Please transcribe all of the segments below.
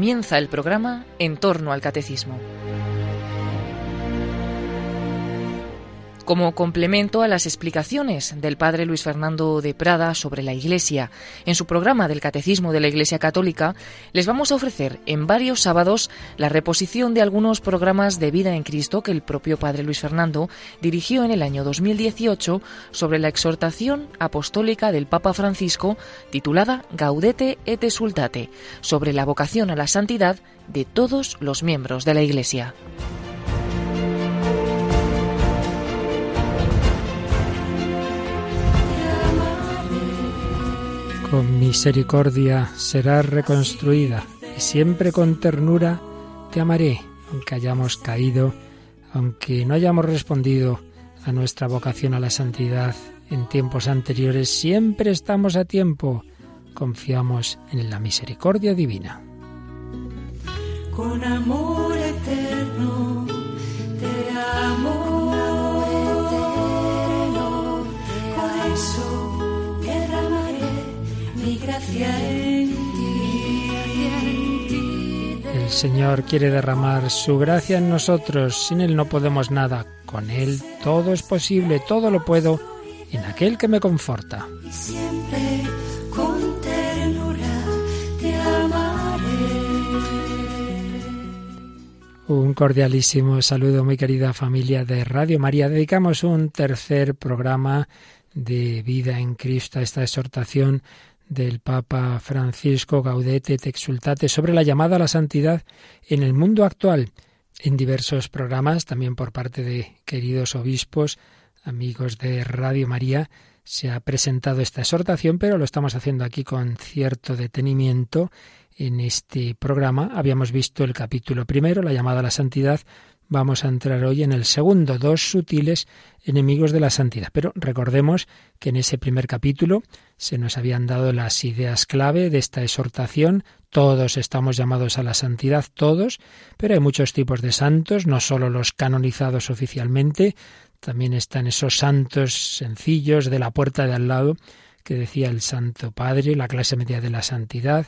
comienza el programa En torno al Catecismo. Como complemento a las explicaciones del padre Luis Fernando de Prada sobre la Iglesia. En su programa del Catecismo de la Iglesia Católica les vamos a ofrecer en varios sábados la reposición de algunos programas de vida en Cristo que el propio padre Luis Fernando dirigió en el año 2018 sobre la exhortación apostólica del Papa Francisco titulada Gaudete et Exultate, sobre la vocación a la santidad de todos los miembros de la Iglesia. Con misericordia serás reconstruida y siempre con ternura te amaré, aunque hayamos caído, aunque no hayamos respondido a nuestra vocación a la santidad en tiempos anteriores, siempre estamos a tiempo. Confiamos en la misericordia divina. Con amor El Señor quiere derramar su gracia en nosotros. Sin Él no podemos nada. Con Él todo es posible, todo lo puedo en aquel que me conforta. siempre con ternura te amaré. Un cordialísimo saludo, muy querida familia de Radio María. Dedicamos un tercer programa de vida en Cristo a esta exhortación del Papa Francisco Gaudete et Exultate sobre la llamada a la santidad en el mundo actual, en diversos programas, también por parte de queridos obispos, amigos de Radio María, se ha presentado esta exhortación, pero lo estamos haciendo aquí con cierto detenimiento. En este programa habíamos visto el capítulo primero, la llamada a la santidad, vamos a entrar hoy en el segundo, dos sutiles enemigos de la santidad. Pero recordemos que en ese primer capítulo se nos habían dado las ideas clave de esta exhortación. Todos estamos llamados a la santidad, todos, pero hay muchos tipos de santos, no solo los canonizados oficialmente, también están esos santos sencillos de la puerta de al lado que decía el Santo Padre, la clase media de la santidad.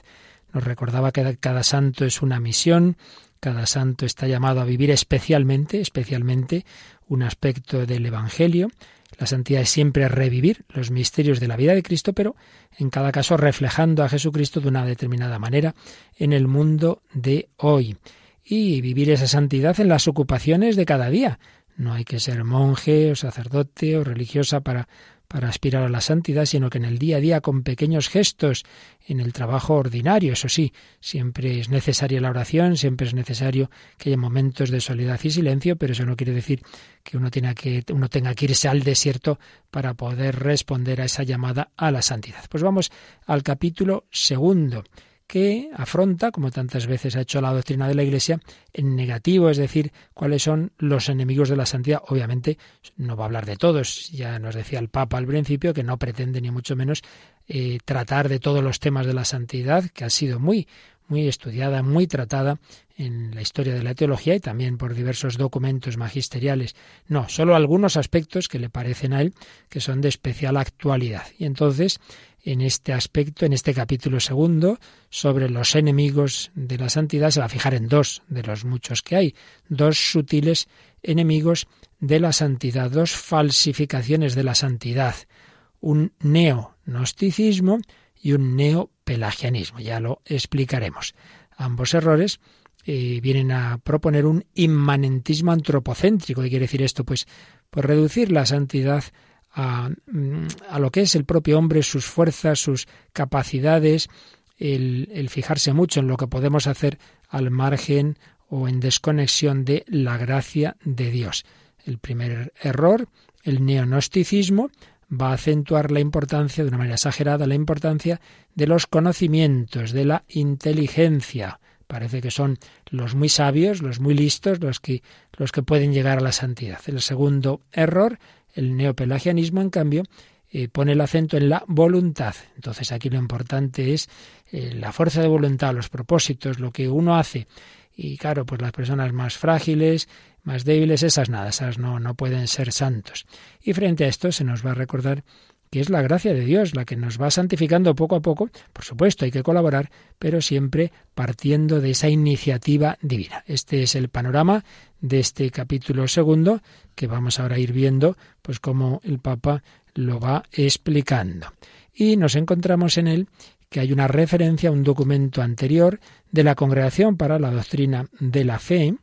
Nos recordaba que cada santo es una misión, cada santo está llamado a vivir especialmente, especialmente un aspecto del Evangelio. La santidad es siempre revivir los misterios de la vida de Cristo, pero en cada caso reflejando a Jesucristo de una determinada manera en el mundo de hoy. Y vivir esa santidad en las ocupaciones de cada día. No hay que ser monje o sacerdote o religiosa para para aspirar a la santidad, sino que en el día a día con pequeños gestos, en el trabajo ordinario, eso sí, siempre es necesaria la oración, siempre es necesario que haya momentos de soledad y silencio, pero eso no quiere decir que uno tenga que, uno tenga que irse al desierto para poder responder a esa llamada a la santidad. Pues vamos al capítulo segundo que afronta, como tantas veces ha hecho la doctrina de la Iglesia, en negativo, es decir, cuáles son los enemigos de la santidad. Obviamente no va a hablar de todos, ya nos decía el Papa al principio que no pretende ni mucho menos eh, tratar de todos los temas de la santidad, que ha sido muy, muy estudiada, muy tratada en la historia de la teología y también por diversos documentos magisteriales. No, solo algunos aspectos que le parecen a él que son de especial actualidad. Y entonces en este aspecto, en este capítulo segundo, sobre los enemigos de la santidad, se va a fijar en dos de los muchos que hay, dos sutiles enemigos de la santidad, dos falsificaciones de la santidad, un neo-gnosticismo y un neo-pelagianismo. Ya lo explicaremos. Ambos errores eh, vienen a proponer un inmanentismo antropocéntrico. ¿Qué quiere decir esto? Pues, pues reducir la santidad a, lo que es el propio hombre, sus fuerzas, sus capacidades, el, el fijarse mucho en lo que podemos hacer al margen o en desconexión de la gracia de Dios. El primer error, el neonosticismo, va a acentuar la importancia, de una manera exagerada, la importancia de los conocimientos, de la inteligencia. Parece que son los muy sabios, los muy listos, los que, los que pueden llegar a la santidad. El segundo error el neopelagianismo, en cambio, eh, pone el acento en la voluntad. Entonces aquí lo importante es eh, la fuerza de voluntad, los propósitos, lo que uno hace. Y claro, pues las personas más frágiles, más débiles, esas nada, esas no, no pueden ser santos. Y frente a esto se nos va a recordar que es la gracia de Dios, la que nos va santificando poco a poco. Por supuesto, hay que colaborar, pero siempre partiendo de esa iniciativa divina. Este es el panorama de este capítulo segundo, que vamos ahora a ir viendo, pues cómo el Papa lo va explicando. Y nos encontramos en él que hay una referencia a un documento anterior de la Congregación para la Doctrina de la Fe,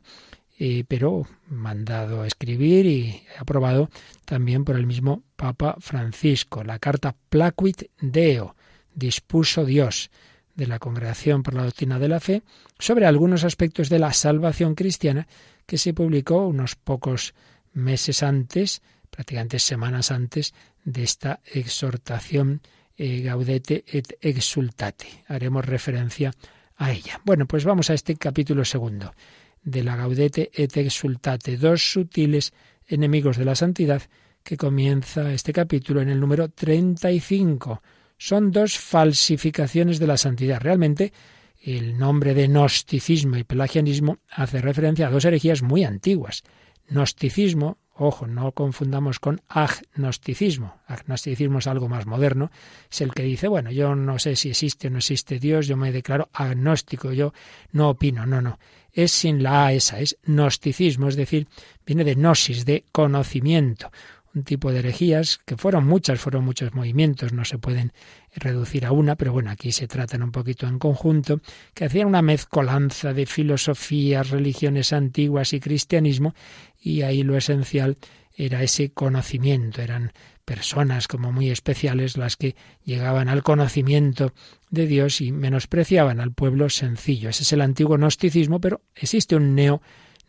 eh, pero mandado a escribir y aprobado también por el mismo Papa Francisco, la carta Placuit Deo, dispuso Dios, de la Congregación por la Doctrina de la Fe, sobre algunos aspectos de la salvación cristiana, que se publicó unos pocos meses antes, prácticamente semanas antes, de esta exhortación eh, Gaudete et Exultate. Haremos referencia a ella. Bueno, pues vamos a este capítulo segundo de la Gaudete et Exultate, dos sutiles enemigos de la santidad, que comienza este capítulo en el número 35. Son dos falsificaciones de la santidad. Realmente, el nombre de gnosticismo y pelagianismo hace referencia a dos herejías muy antiguas. Gnosticismo, ojo, no confundamos con agnosticismo. Agnosticismo es algo más moderno. Es el que dice, bueno, yo no sé si existe o no existe Dios, yo me declaro agnóstico, yo no opino. No, no es sin la A esa, es gnosticismo, es decir, viene de gnosis, de conocimiento, un tipo de herejías que fueron muchas, fueron muchos movimientos, no se pueden reducir a una, pero bueno, aquí se tratan un poquito en conjunto, que hacían una mezcolanza de filosofías, religiones antiguas y cristianismo, y ahí lo esencial era ese conocimiento, eran personas como muy especiales las que llegaban al conocimiento de Dios y menospreciaban al pueblo sencillo. Ese es el antiguo gnosticismo, pero existe un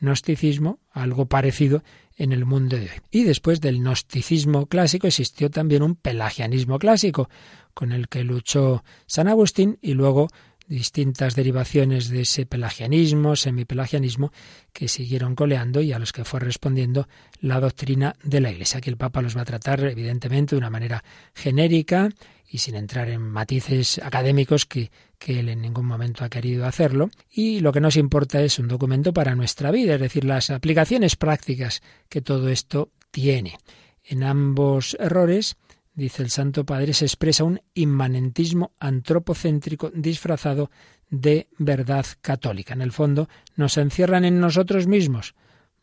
neo-gnosticismo, algo parecido en el mundo de hoy. Y después del gnosticismo clásico existió también un pelagianismo clásico, con el que luchó San Agustín y luego distintas derivaciones de ese pelagianismo, semipelagianismo, que siguieron coleando y a los que fue respondiendo la doctrina de la Iglesia. Aquí el Papa los va a tratar, evidentemente, de una manera genérica y sin entrar en matices académicos que, que él en ningún momento ha querido hacerlo. Y lo que nos importa es un documento para nuestra vida, es decir, las aplicaciones prácticas que todo esto tiene. En ambos errores dice el Santo Padre, se expresa un inmanentismo antropocéntrico disfrazado de verdad católica. En el fondo, nos encierran en nosotros mismos,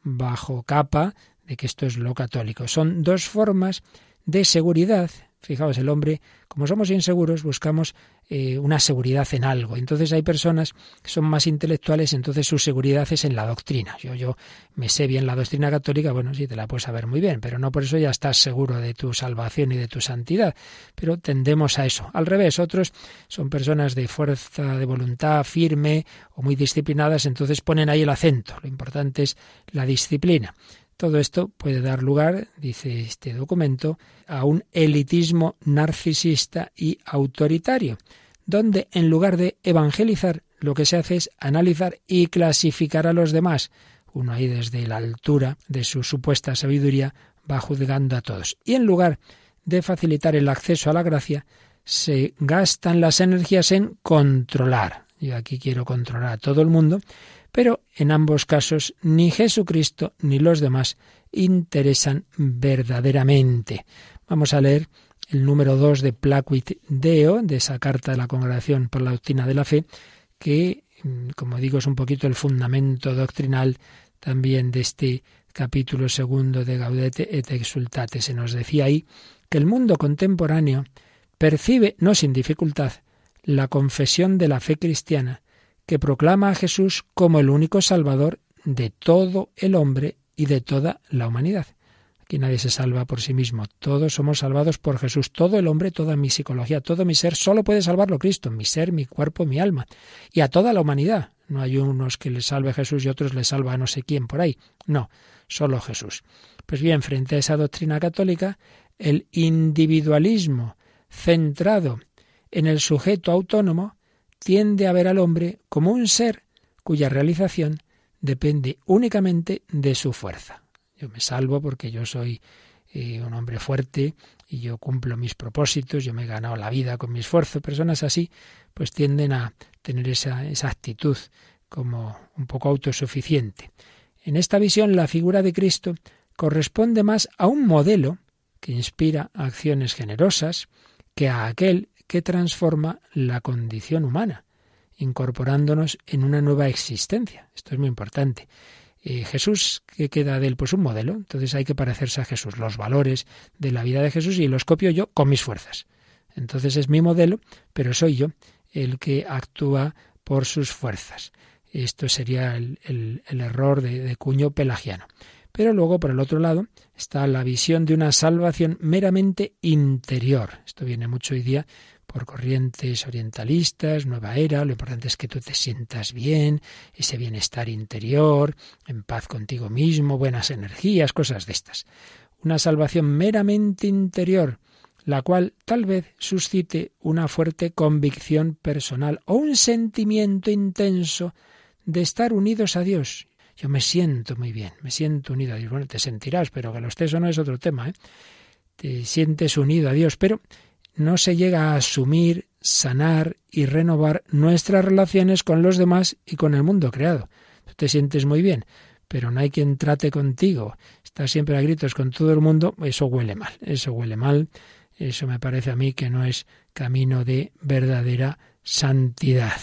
bajo capa de que esto es lo católico. Son dos formas de seguridad Fijaos, el hombre, como somos inseguros, buscamos eh, una seguridad en algo. Entonces hay personas que son más intelectuales, entonces su seguridad es en la doctrina. Yo, yo me sé bien la doctrina católica, bueno, sí, te la puedes saber muy bien, pero no por eso ya estás seguro de tu salvación y de tu santidad. Pero tendemos a eso. Al revés, otros son personas de fuerza de voluntad firme o muy disciplinadas, entonces ponen ahí el acento. Lo importante es la disciplina. Todo esto puede dar lugar, dice este documento, a un elitismo narcisista y autoritario, donde en lugar de evangelizar, lo que se hace es analizar y clasificar a los demás. Uno ahí desde la altura de su supuesta sabiduría va juzgando a todos. Y en lugar de facilitar el acceso a la gracia, se gastan las energías en controlar. Yo aquí quiero controlar a todo el mundo pero en ambos casos ni Jesucristo ni los demás interesan verdaderamente. Vamos a leer el número 2 de Placuit Deo, de esa carta de la Congregación por la Doctrina de la Fe, que, mm, como digo, es un poquito el fundamento doctrinal también de este capítulo segundo de Gaudete et Exultate. Se nos decía ahí que el mundo contemporáneo percibe, no sin dificultad, la confesión de la fe cristiana que proclama a Jesús como el único Salvador de todo el hombre y de toda la humanidad. Aquí nadie se salva por sí mismo. Todos somos salvados por Jesús. Todo el hombre, toda mi psicología, todo mi ser, solo puede salvarlo Cristo. Mi ser, mi cuerpo, mi alma. Y a toda la humanidad. No hay unos que le salve Jesús y otros le salva a no sé quién por ahí. No, solo Jesús. Pues bien, frente a esa doctrina católica, el individualismo centrado en el sujeto autónomo tiende a ver al hombre como un ser cuya realización depende únicamente de su fuerza. Yo me salvo porque yo soy eh, un hombre fuerte y yo cumplo mis propósitos, yo me he ganado la vida con mi esfuerzo. Personas así pues tienden a tener esa, esa actitud como un poco autosuficiente. En esta visión la figura de Cristo corresponde más a un modelo que inspira acciones generosas que a aquel que transforma la condición humana, incorporándonos en una nueva existencia. Esto es muy importante. Eh, Jesús, ¿qué queda de él? Pues un modelo. Entonces hay que parecerse a Jesús, los valores de la vida de Jesús y los copio yo con mis fuerzas. Entonces es mi modelo, pero soy yo el que actúa por sus fuerzas. Esto sería el, error de, de cuño pelagiano. Pero luego, por el otro lado, está la visión de una salvación meramente interior. Esto viene mucho hoy día por corrientes orientalistas, nueva era, lo importante es que tú te sientas bien, ese bienestar interior, en paz contigo mismo, buenas energías, cosas de estas. Una salvación meramente interior, la cual tal vez suscite una fuerte convicción personal o un sentimiento intenso de estar unidos a Dios. Yo me siento muy bien, me siento unido a Dios. Bueno, te sentirás, pero que lo estés o no es otro tema. ¿eh? Te sientes unido a Dios, pero no se llega a asumir, sanar y renovar nuestras relaciones con los demás y con el mundo creado. Tú te sientes muy bien, pero no hay quien trate contigo. Estás siempre a gritos con todo el mundo, eso huele mal, eso huele mal eso me parece a mí que no es camino de verdadera santidad.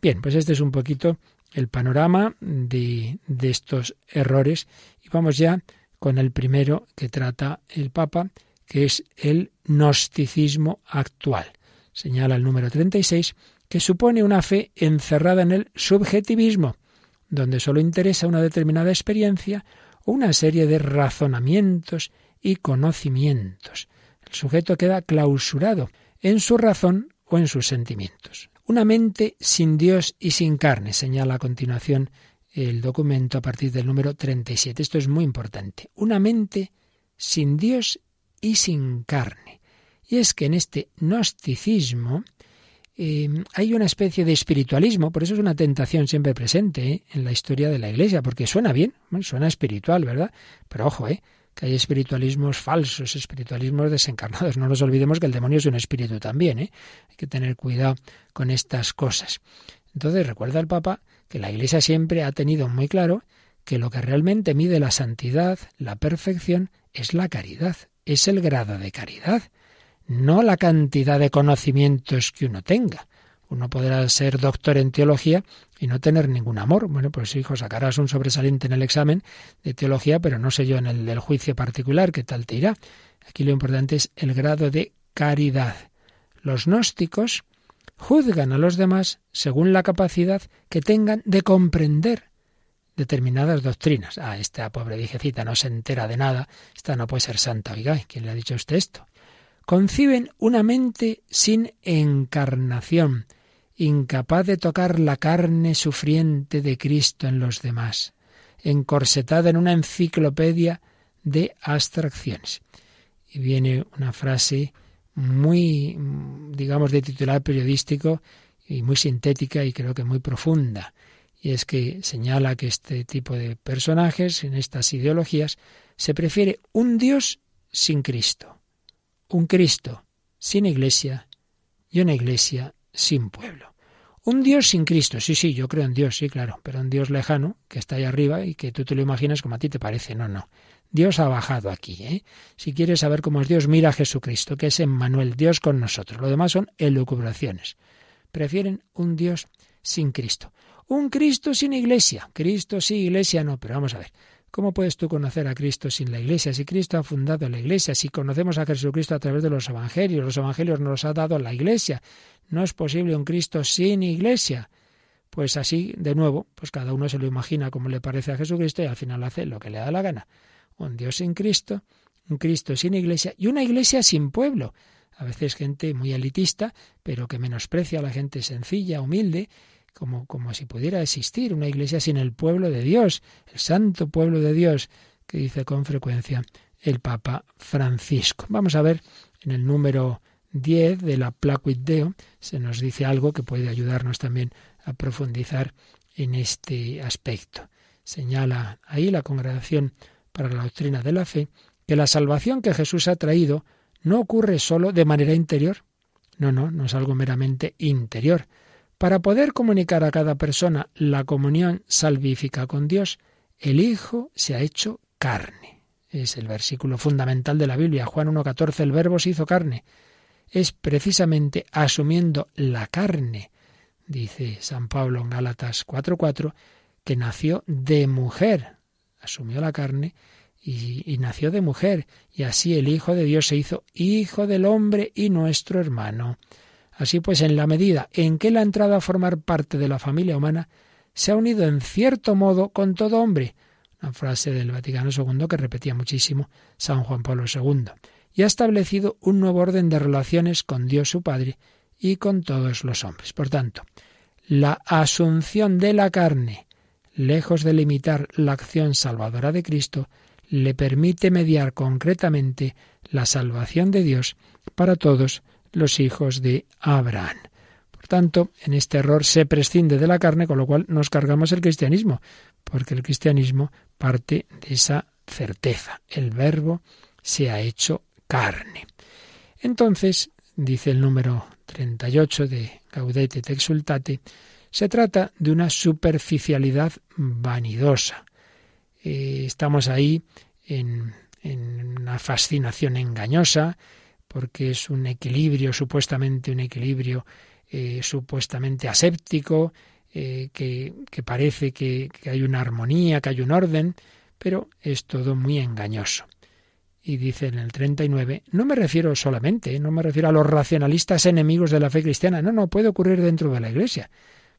Bien, pues este es un poquito el panorama de, de estos errores y vamos ya con el primero que trata el Papa, que es el gnosticismo actual. Señala el número 36 que supone una fe encerrada en el subjetivismo, donde solo interesa una determinada experiencia o una serie de razonamientos y conocimientos. El sujeto queda clausurado en su razón o en sus sentimientos. Una mente sin Dios y sin carne, señala a continuación el documento a partir del número 37. Esto es muy importante. Una mente sin Dios y sin carne. Y es que en este gnosticismo eh, hay una especie de espiritualismo, por eso es una tentación siempre presente eh, en la historia de la Iglesia, porque suena bien, suena espiritual, ¿verdad? Pero ojo, ¿eh? que hay espiritualismos falsos, espiritualismos desencarnados. No nos olvidemos que el demonio es un espíritu también, ¿eh? Hay que tener cuidado con estas cosas. Entonces recuerda el Papa que la Iglesia siempre ha tenido muy claro que lo que realmente mide la santidad, la perfección, es la caridad, es el grado de caridad, no la cantidad de conocimientos que uno tenga. Uno podrá ser doctor en teología y no tener ningún amor. Bueno, pues hijo, sacarás un sobresaliente en el examen de teología, pero no sé yo en el juicio particular qué tal te irá. Aquí lo importante es el grado de caridad. Los gnósticos juzgan a los demás según la capacidad que tengan de comprender determinadas doctrinas. Ah, esta pobre viejecita no se entera de nada, esta no puede ser santa. Oiga, ¿quién le ha dicho a usted esto? Conciben una mente sin encarnación, incapaz de tocar la carne sufriente de Cristo en los demás, encorsetada en una enciclopedia de abstracciones. Y viene una frase muy, digamos, de titular periodístico y muy sintética y creo que muy profunda. Y es que señala que este tipo de personajes, en estas ideologías, se prefiere un Dios sin Cristo, un Cristo sin iglesia y una iglesia sin pueblo. Un Dios sin Cristo, sí, sí, yo creo en Dios, sí, claro, pero un Dios lejano que está ahí arriba y que tú te lo imaginas como a ti te parece. No, no. Dios ha bajado aquí. ¿eh? Si quieres saber cómo es Dios, mira a Jesucristo, que es Emmanuel, Dios con nosotros. Lo demás son elucubraciones. Prefieren un Dios sin Cristo. Un Cristo sin iglesia. Cristo sí, iglesia no. Pero vamos a ver. ¿Cómo puedes tú conocer a Cristo sin la Iglesia? Si Cristo ha fundado la Iglesia, si conocemos a Jesucristo a través de los Evangelios, los Evangelios nos los ha dado la Iglesia. No es posible un Cristo sin Iglesia. Pues así, de nuevo, pues cada uno se lo imagina como le parece a Jesucristo y al final hace lo que le da la gana. Un Dios sin Cristo, un Cristo sin Iglesia y una Iglesia sin pueblo. A veces gente muy elitista, pero que menosprecia a la gente sencilla, humilde, como, como si pudiera existir una iglesia sin el pueblo de Dios, el santo pueblo de Dios, que dice con frecuencia el Papa Francisco. Vamos a ver en el número 10 de la Placuit Deo, se nos dice algo que puede ayudarnos también a profundizar en este aspecto. Señala ahí la Congregación para la Doctrina de la Fe que la salvación que Jesús ha traído no ocurre sólo de manera interior. No, no, no es algo meramente interior, para poder comunicar a cada persona la comunión salvífica con Dios, el Hijo se ha hecho carne. es el versículo fundamental de la Biblia. Juan 1.14, el verbo se hizo carne. Es precisamente asumiendo la carne, dice San Pablo en Gálatas 4.4, que nació de mujer. Asumió la carne y, y, nació de mujer, y así el Hijo de Dios se hizo Hijo del hombre y nuestro hermano. Así pues, en la medida en que la entrada a formar parte de la familia humana se ha unido en cierto modo con todo hombre, una frase del Vaticano II que repetía muchísimo San Juan Pablo II, y ha establecido un nuevo orden de relaciones con Dios su Padre y con todos los hombres. Por tanto, la asunción de la carne, lejos de limitar la acción salvadora de Cristo, le permite mediar concretamente la salvación de Dios para todos los hijos de Abraham. Por tanto, en este error se prescinde de la carne, con lo cual nos cargamos el cristianismo, porque el cristianismo parte de esa certeza. El verbo se ha hecho carne. Entonces, dice el número 38 de Gaudete et Exultate, se trata de una superficialidad vanidosa. Eh, estamos ahí en una fascinación engañosa, porque es un equilibrio, supuestamente un equilibrio eh, supuestamente aséptico, eh, que, que, parece que, que hay una armonía, que hay un orden, pero es todo muy engañoso. Y dice en el 39, no me refiero solamente, no me refiero a los racionalistas enemigos de la fe cristiana, no, no, puede ocurrir dentro de la Iglesia.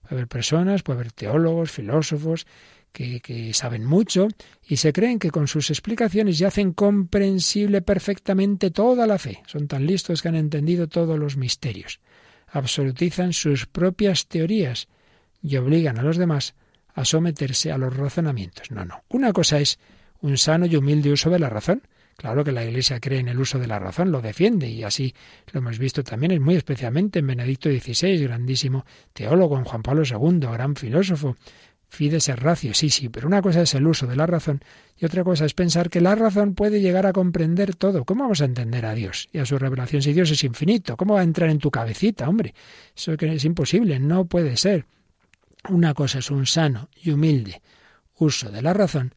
Puede haber personas, puede haber teólogos, filósofos, que, saben mucho y se creen que con sus explicaciones ya hacen comprensible perfectamente toda la fe. Son tan listos que han entendido todos los misterios. Absolutizan sus propias teorías y obligan a los demás a someterse a los razonamientos. No, no. Una cosa es un sano y humilde uso de la razón. Claro que la Iglesia cree en el uso de la razón, lo defiende y así lo hemos visto también, muy especialmente en Benedicto XVI, grandísimo teólogo, en Juan Pablo II, gran filósofo, Fides es ratio, sí, sí, pero una cosa es el uso de la razón y otra cosa es pensar que la razón puede llegar a comprender todo. ¿Cómo vamos a entender a Dios y a su revelación si Dios es infinito? ¿Cómo va a entrar en tu cabecita, hombre? Eso es imposible, no puede ser. Una cosa es un sano y humilde uso de la razón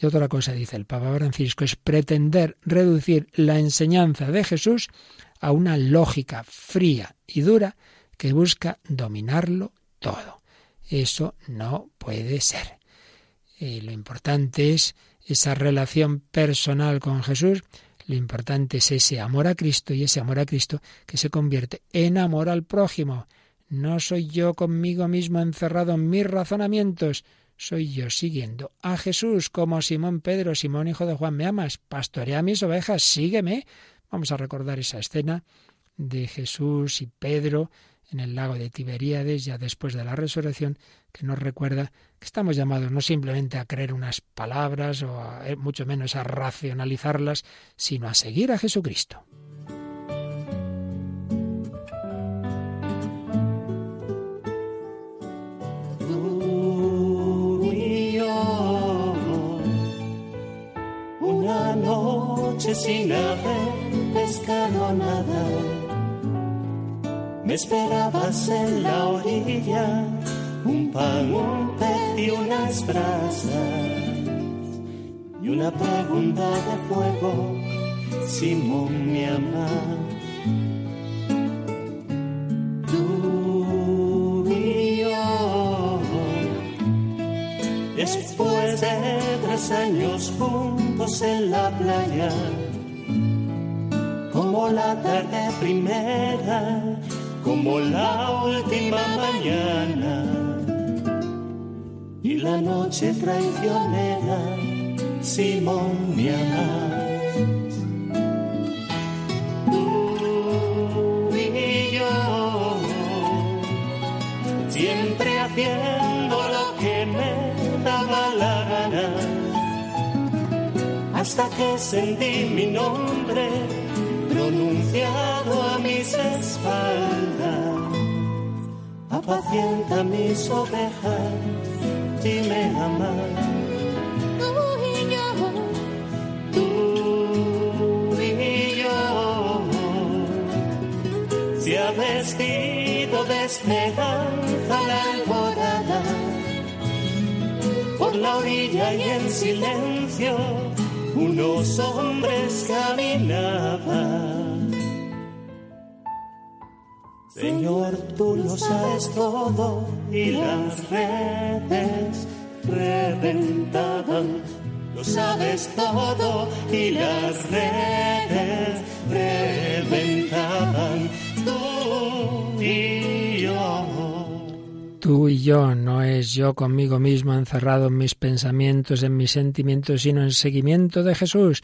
y otra cosa, dice el Papa Francisco, es pretender reducir la enseñanza de Jesús a una lógica fría y dura que busca dominarlo todo. Eso no puede ser. Y lo importante es esa relación personal con Jesús, lo importante es ese amor a Cristo y ese amor a Cristo que se convierte en amor al prójimo. No soy yo conmigo mismo encerrado en mis razonamientos, soy yo siguiendo a Jesús como Simón Pedro, Simón hijo de Juan, ¿me amas? Pastorea mis ovejas, sígueme. Vamos a recordar esa escena de Jesús y Pedro en el lago de Tiberíades, ya después de la resurrección, que nos recuerda que estamos llamados no simplemente a creer unas palabras o eh, mucho menos a racionalizarlas, sino a seguir a Jesucristo. sin haber pescado nada. Me esperabas en la orilla, un pan, un pez y unas brasas. Y una pregunta de fuego, Simón mi ama. Tú y yo, después de tres años juntos en la playa como la tarde primera, como la última mañana y la noche traicionera, Simón amas. Tú y yo, siempre haciendo lo que me daba la gana, hasta que sentí mi nombre pronunciado a mis espaldas. Apacienta mis ovejas, dime amar. Tú y yo, tú y yo, se ha vestido de esperanza la alborada. Por la orilla y en silencio unos hombres caminaban. Señor, tú lo sabes todo y las redes reventaban. Lo sabes todo y las redes reventaban. Tú y yo no es yo conmigo mismo encerrado en mis pensamientos, en mis sentimientos, sino en seguimiento de Jesús.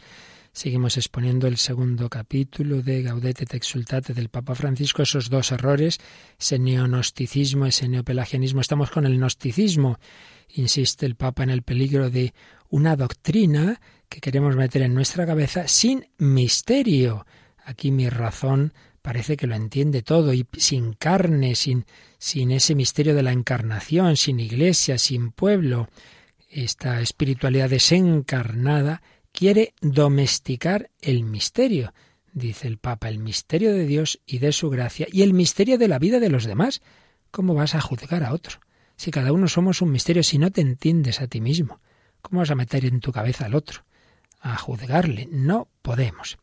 Seguimos exponiendo el segundo capítulo de Gaudete te exultate del Papa Francisco, esos dos errores, ese neonosticismo, ese neopelagianismo. Estamos con el gnosticismo. Insiste el Papa en el peligro de una doctrina que queremos meter en nuestra cabeza sin misterio. Aquí mi razón parece que lo entiende todo y sin carne, sin, sin ese misterio de la encarnación, sin iglesia, sin pueblo. Esta espiritualidad desencarnada quiere domesticar el misterio, dice el Papa, el misterio de Dios y de su gracia y el misterio de la vida de los demás. ¿Cómo vas a juzgar a otro? Si cada uno somos un misterio, si no te entiendes a ti mismo, ¿cómo vas a meter en tu cabeza al otro? A juzgarle. No podemos.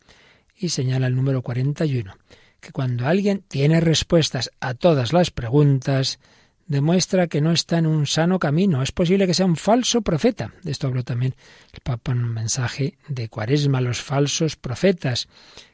Y señala el número 41, que cuando alguien tiene respuestas a todas las preguntas, demuestra que no está en un sano camino. Es posible que sea un falso profeta. De esto habló también el Papa en un mensaje de Cuaresma, los falsos profetas,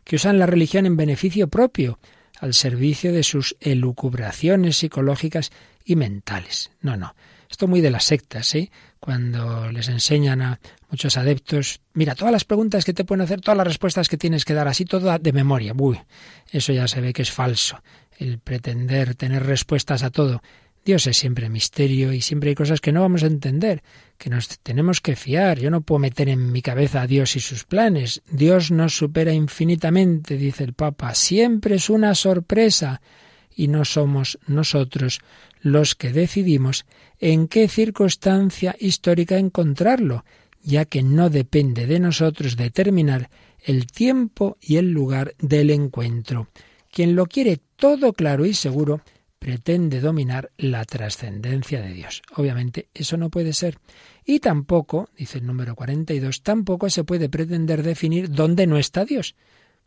que usan la religión en beneficio propio, al servicio de sus elucubraciones psicológicas y mentales. No, no. Esto muy de las sectas, ¿eh? Cuando les enseñan a muchos adeptos, mira, todas las preguntas que te pueden hacer, todas las respuestas que tienes que dar, así todo de memoria. Uy, eso ya se ve que es falso. El pretender tener respuestas a todo Dios es siempre misterio y siempre hay cosas que no vamos a entender, que nos tenemos que fiar. Yo no puedo meter en mi cabeza a Dios y sus planes. Dios nos supera infinitamente, dice el Papa. Siempre es una sorpresa y no somos nosotros los que decidimos en qué circunstancia histórica encontrarlo, ya que no depende de nosotros determinar el tiempo y el lugar del encuentro. Quien lo quiere todo claro y seguro, pretende dominar la trascendencia de Dios. Obviamente eso no puede ser. Y tampoco, dice el número 42, tampoco se puede pretender definir dónde no está Dios,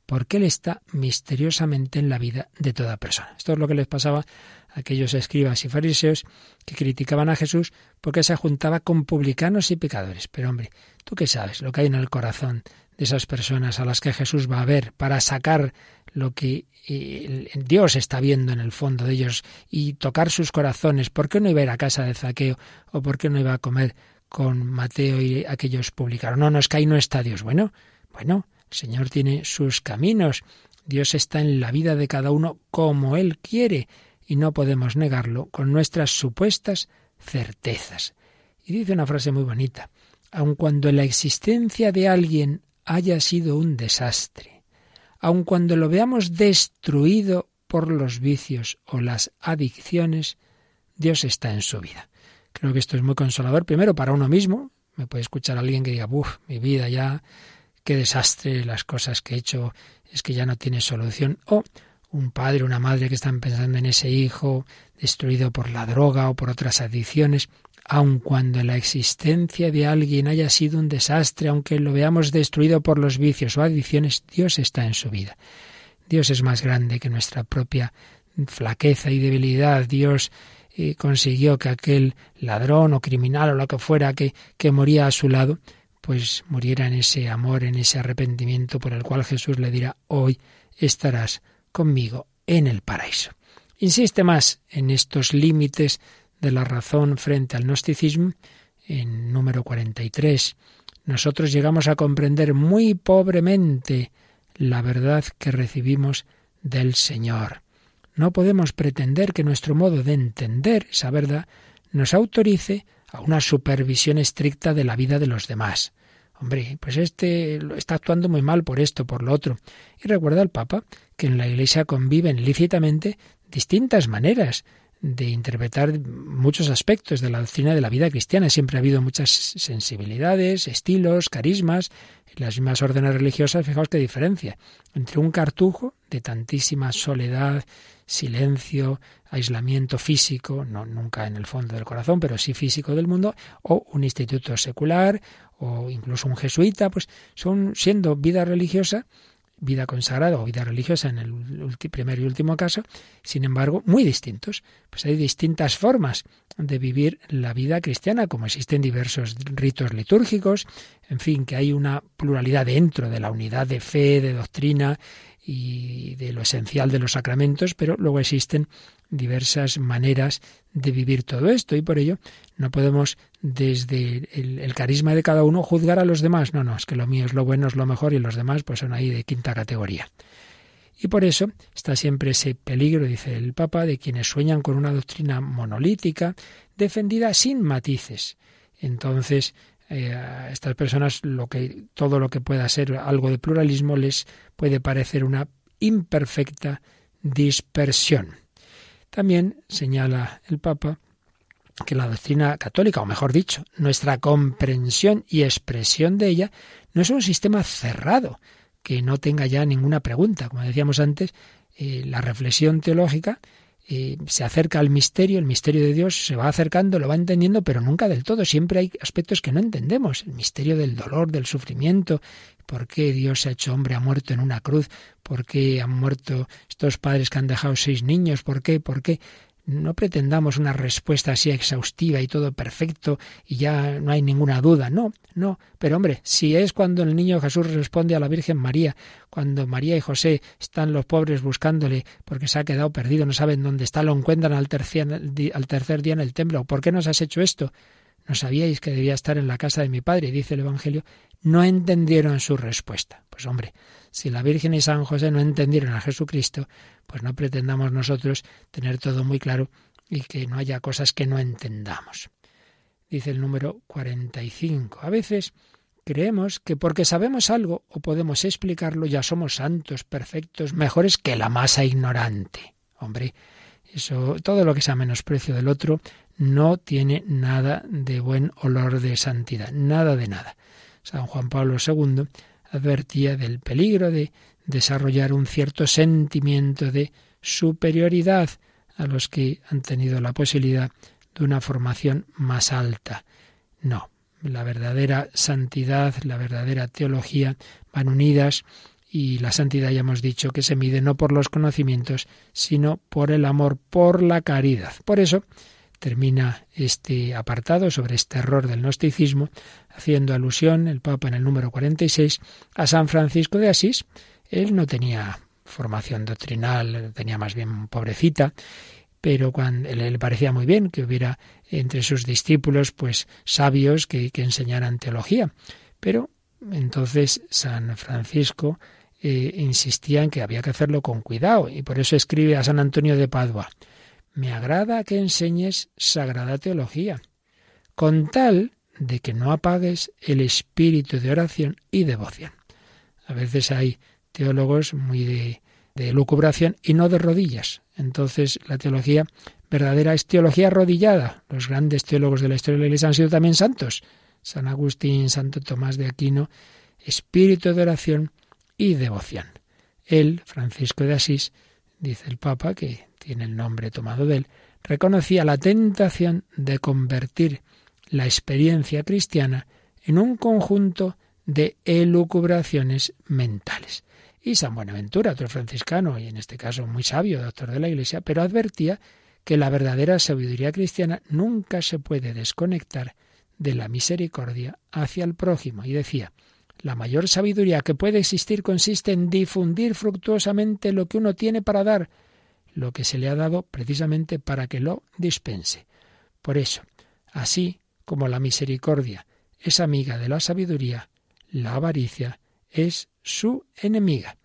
porque Él está misteriosamente en la vida de toda persona. Esto es lo que les pasaba aquellos escribas y fariseos que criticaban a Jesús porque se juntaba con publicanos y pecadores. Pero hombre, ¿tú qué sabes lo que hay en el corazón de esas personas a las que Jesús va a ver para sacar lo que eh, Dios está viendo en el fondo de ellos y tocar sus corazones. ¿Por qué no iba a ir a casa de Zaqueo o por qué no iba a comer con Mateo y aquellos publicaron? No, no es que ahí no está Dios. Bueno, bueno, el Señor tiene sus caminos. Dios está en la vida de cada uno como Él quiere y no podemos negarlo con nuestras supuestas certezas. Y dice una frase muy bonita, aun cuando la existencia de alguien haya sido un desastre, aun cuando lo veamos destruido por los vicios o las adicciones, Dios está en su vida. Creo que esto es muy consolador, primero para uno mismo. Me puede escuchar alguien que diga, uff, mi vida ya, qué desastre, las cosas que he hecho, es que ya no tiene solución. O un padre, una madre que están pensando en ese hijo destruido por la droga o por otras adicciones aun cuando la existencia de alguien haya sido un desastre, aunque lo veamos destruido por los vicios o adicciones, Dios está en su vida. Dios es más grande que nuestra propia flaqueza y debilidad. Dios eh, consiguió que aquel ladrón o criminal o lo que fuera que, que moría a su lado, pues muriera en ese amor, en ese arrepentimiento por el cual Jesús le dirá, hoy estarás conmigo en el paraíso. Insiste más en estos límites de la razón frente al gnosticismo, en número 43, nosotros llegamos a comprender muy pobremente la verdad que recibimos del Señor. No podemos pretender que nuestro modo de entender esa verdad nos autorice a una supervisión estricta de la vida de los demás. Hombre, pues este está actuando muy mal por esto, por lo otro. Y recuerda al Papa que en la Iglesia conviven lícitamente distintas maneras de interpretar muchos aspectos de la doctrina de la vida cristiana. Siempre ha habido muchas sensibilidades, estilos, carismas. En las mismas órdenes religiosas, fijaos qué diferencia entre un cartujo de tantísima soledad, silencio, aislamiento físico, no nunca en el fondo del corazón, pero sí físico del mundo, o un instituto secular, o incluso un jesuita, pues son siendo vida religiosa, vida consagrada o vida religiosa en el primer y último caso, sin embargo, muy distintos. Pues hay distintas formas de vivir la vida cristiana, como existen diversos ritos litúrgicos, en fin, que hay una pluralidad dentro de la unidad de fe, de doctrina y de lo esencial de los sacramentos, pero luego existen diversas maneras de vivir todo esto y por ello no podemos desde el, carisma de cada uno juzgar a los demás. No, no, es que lo mío es lo bueno, es lo mejor y los demás pues son ahí de quinta categoría. Y por eso está siempre ese peligro, dice el Papa, de quienes sueñan con una doctrina monolítica, defendida sin matices. Entonces, eh, a estas personas lo que todo lo que pueda ser algo de pluralismo les puede parecer una imperfecta dispersión. También señala el Papa que la doctrina católica, o mejor dicho, nuestra comprensión y expresión de ella, no es un sistema cerrado, que no tenga ya ninguna pregunta. Como decíamos antes, eh, la reflexión teológica se acerca al misterio, el misterio de Dios se va acercando, lo va entendiendo, pero nunca del todo. Siempre hay aspectos que no entendemos. El misterio del dolor, del sufrimiento, por qué Dios se ha hecho hombre, ha muerto en una cruz, por qué han muerto estos padres que han dejado seis niños, por qué, por qué. No pretendamos una respuesta así exhaustiva y todo perfecto y ya no hay ninguna duda. No, no. Pero hombre, si es cuando el niño Jesús responde a la Virgen María, cuando María y José están los pobres buscándole porque se ha quedado perdido, no saben dónde está, lo encuentran al tercer, al tercer día en el templo. ¿Por qué nos has hecho esto? No sabíais que debía estar en la casa de mi padre, dice el Evangelio. No entendieron su respuesta. Pues hombre, si la Virgen y San José no entendieron a Jesucristo, pues no pretendamos nosotros tener todo muy claro y que no haya cosas que no entendamos. Dice el número 45. A veces creemos que porque sabemos algo o podemos explicarlo ya somos santos, perfectos, mejores que la masa ignorante. Hombre, eso, todo lo que sea menosprecio del otro no tiene nada de buen olor de santidad, nada de nada. San Juan Pablo II advertía del peligro de desarrollar un cierto sentimiento de superioridad a los que han tenido la posibilidad de una formación más alta. No, la verdadera santidad, la verdadera teología van unidas y la santidad ya hemos dicho que se mide no por los conocimientos, sino por el amor, por la caridad. Por eso termina este apartado sobre este error del gnosticismo, haciendo alusión el Papa en el número 46 a San Francisco de Asís. Él no tenía formación doctrinal, tenía más bien pobrecita, pero le parecía muy bien que hubiera entre sus discípulos pues sabios que, enseñaran teología. Pero entonces San Francisco eh, insistía en que había que hacerlo con cuidado y por eso escribe a San Antonio de Padua me agrada que enseñes sagrada teología, con tal de que no apagues el espíritu de oración y devoción. A veces hay teólogos muy de, lucubración y no de rodillas. Entonces la teología verdadera es teología arrodillada. Los grandes teólogos de la historia de la Iglesia han sido también santos. San Agustín, Santo Tomás de Aquino, espíritu de oración y devoción. Él, Francisco de Asís, dice el Papa, que tiene el nombre tomado de él, reconocía la tentación de convertir la experiencia cristiana en un conjunto de elucubraciones mentales. Y San Buenaventura, otro franciscano, y en este caso muy sabio, doctor de la Iglesia, pero advertía que la verdadera sabiduría cristiana nunca se puede desconectar de la misericordia hacia el prójimo. Y decía, la mayor sabiduría que puede existir consiste en difundir fructuosamente lo que uno tiene para dar, lo que se le ha dado precisamente para que lo dispense. Por eso, así como la misericordia es amiga de la sabiduría, la avaricia es su enemiga.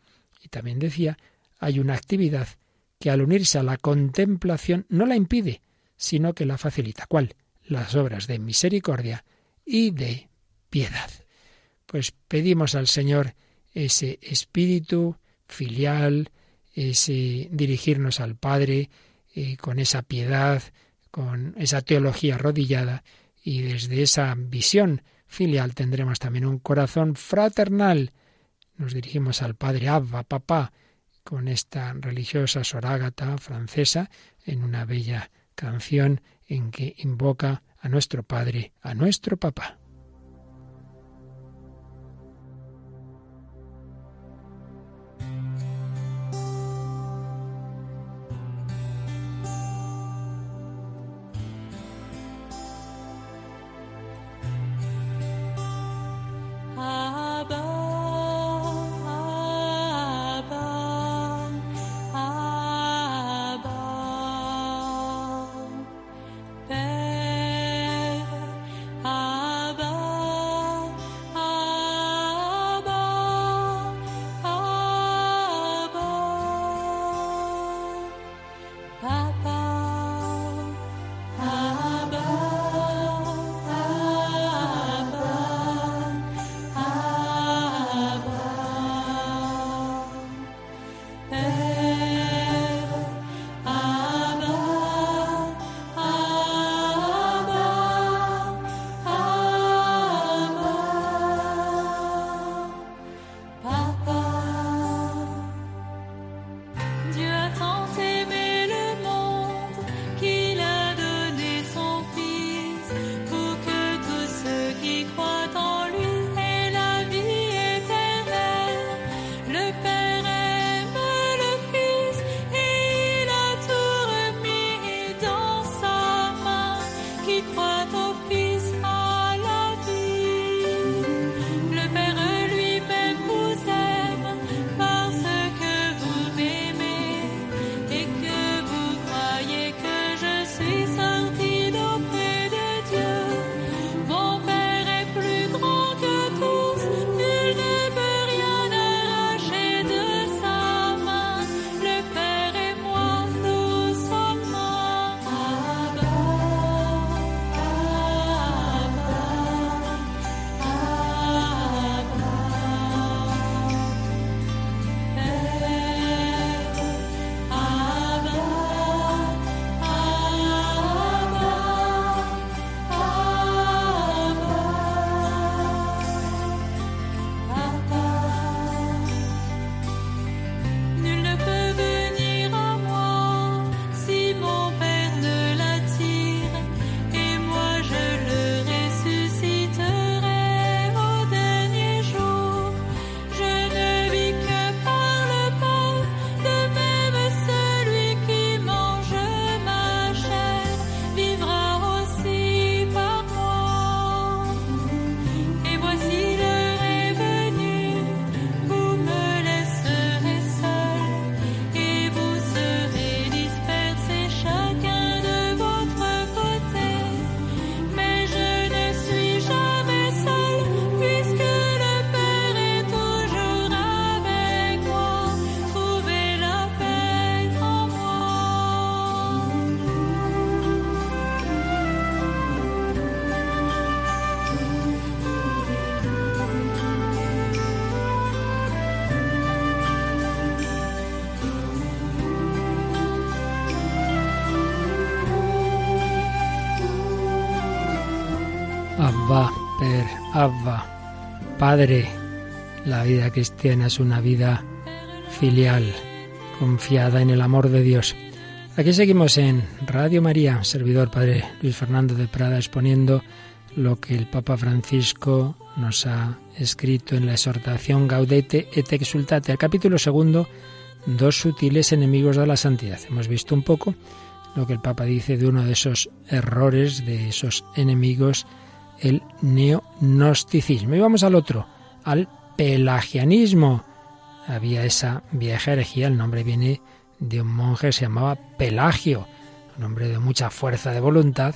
Y también decía, hay una actividad que al unirse a la contemplación no la impide, sino que la facilita. ¿Cuál? Las obras de misericordia y de piedad. Pues pedimos al Señor ese espíritu filial, ese dirigirnos al Padre eh, con esa piedad, con esa teología arrodillada y desde esa visión filial tendremos también un corazón fraternal. Nos dirigimos al Padre Abba, papá, con esta religiosa sorágata francesa en una bella canción en que invoca a nuestro Padre, a nuestro papá. Abba, per Abba, Padre. La vida cristiana es una vida filial, confiada en el amor de Dios. Aquí seguimos en Radio María, servidor Padre Luis Fernando de Prada, exponiendo lo que el Papa Francisco nos ha escrito en la exhortación Gaudete et Exultate, el capítulo segundo, dos sutiles enemigos de la santidad. Hemos visto un poco lo que el Papa dice de uno de esos errores, de esos enemigos el neognosticismo. Y vamos al otro, al pelagianismo. Había esa vieja herejía, el nombre viene de un monje se llamaba Pelagio, un hombre de mucha fuerza de voluntad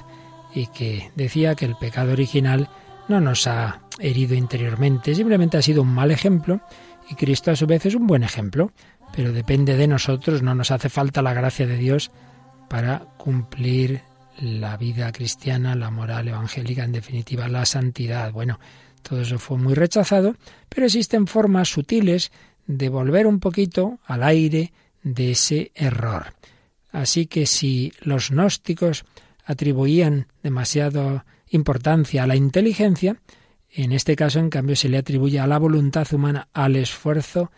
y que decía que el pecado original no nos ha herido interiormente, simplemente ha sido un mal ejemplo y Cristo a su vez es un buen ejemplo, pero depende de nosotros, no nos hace falta la gracia de Dios para cumplir la vida cristiana, la moral evangélica, en definitiva la santidad. Bueno, todo eso fue muy rechazado, pero existen formas sutiles de volver un poquito al aire de ese error. Así que si los gnósticos atribuían demasiada importancia a la inteligencia, en este caso, en cambio, se le atribuye a la voluntad humana, al esfuerzo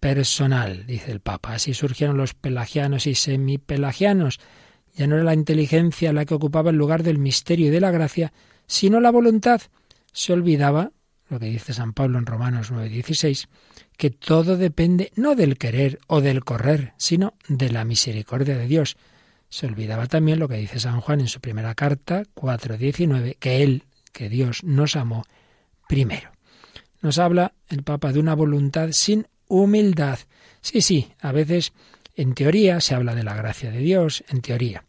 personal, dice el Papa. Así surgieron los pelagianos y semipelagianos, ya no era la inteligencia la que ocupaba el lugar del misterio y de la gracia, sino la voluntad. Se olvidaba, lo que dice San Pablo en Romanos 9:16, que todo depende no del querer o del correr, sino de la misericordia de Dios. Se olvidaba también lo que dice San Juan en su primera carta 4:19, que Él, que Dios nos amó primero. Nos habla el Papa de una voluntad sin humildad. Sí, sí, a veces en teoría se habla de la gracia de Dios, en teoría.